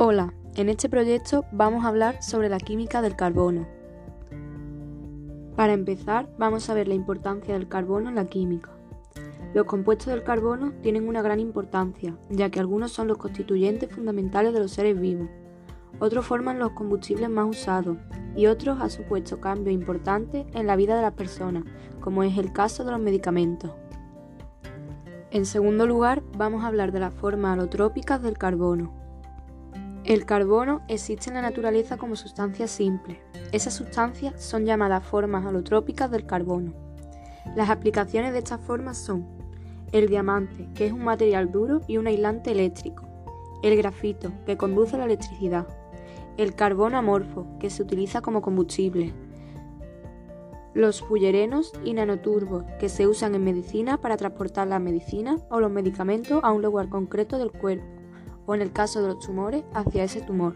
Hola, en este proyecto vamos a hablar sobre la química del carbono. Para empezar, vamos a ver la importancia del carbono en la química. Los compuestos del carbono tienen una gran importancia, ya que algunos son los constituyentes fundamentales de los seres vivos, otros forman los combustibles más usados y otros han supuesto cambios importantes en la vida de las personas, como es el caso de los medicamentos. En segundo lugar, vamos a hablar de las formas alotrópicas del carbono. El carbono existe en la naturaleza como sustancia simple. Esas sustancias son llamadas formas alotrópicas del carbono. Las aplicaciones de estas formas son el diamante, que es un material duro y un aislante eléctrico, el grafito, que conduce la electricidad, el carbono amorfo, que se utiliza como combustible, los fullerenos y nanoturbos, que se usan en medicina para transportar la medicina o los medicamentos a un lugar concreto del cuerpo o en el caso de los tumores hacia ese tumor.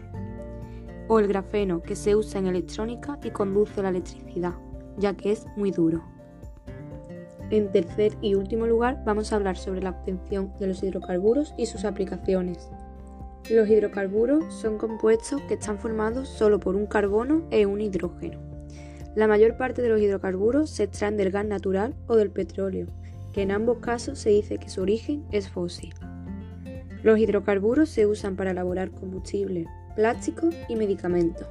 O el grafeno que se usa en electrónica y conduce la electricidad, ya que es muy duro. En tercer y último lugar vamos a hablar sobre la obtención de los hidrocarburos y sus aplicaciones. Los hidrocarburos son compuestos que están formados solo por un carbono e un hidrógeno. La mayor parte de los hidrocarburos se extraen del gas natural o del petróleo, que en ambos casos se dice que su origen es fósil. Los hidrocarburos se usan para elaborar combustible, plástico y medicamentos.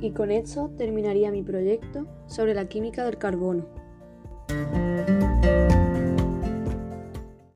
Y con esto terminaría mi proyecto sobre la química del carbono.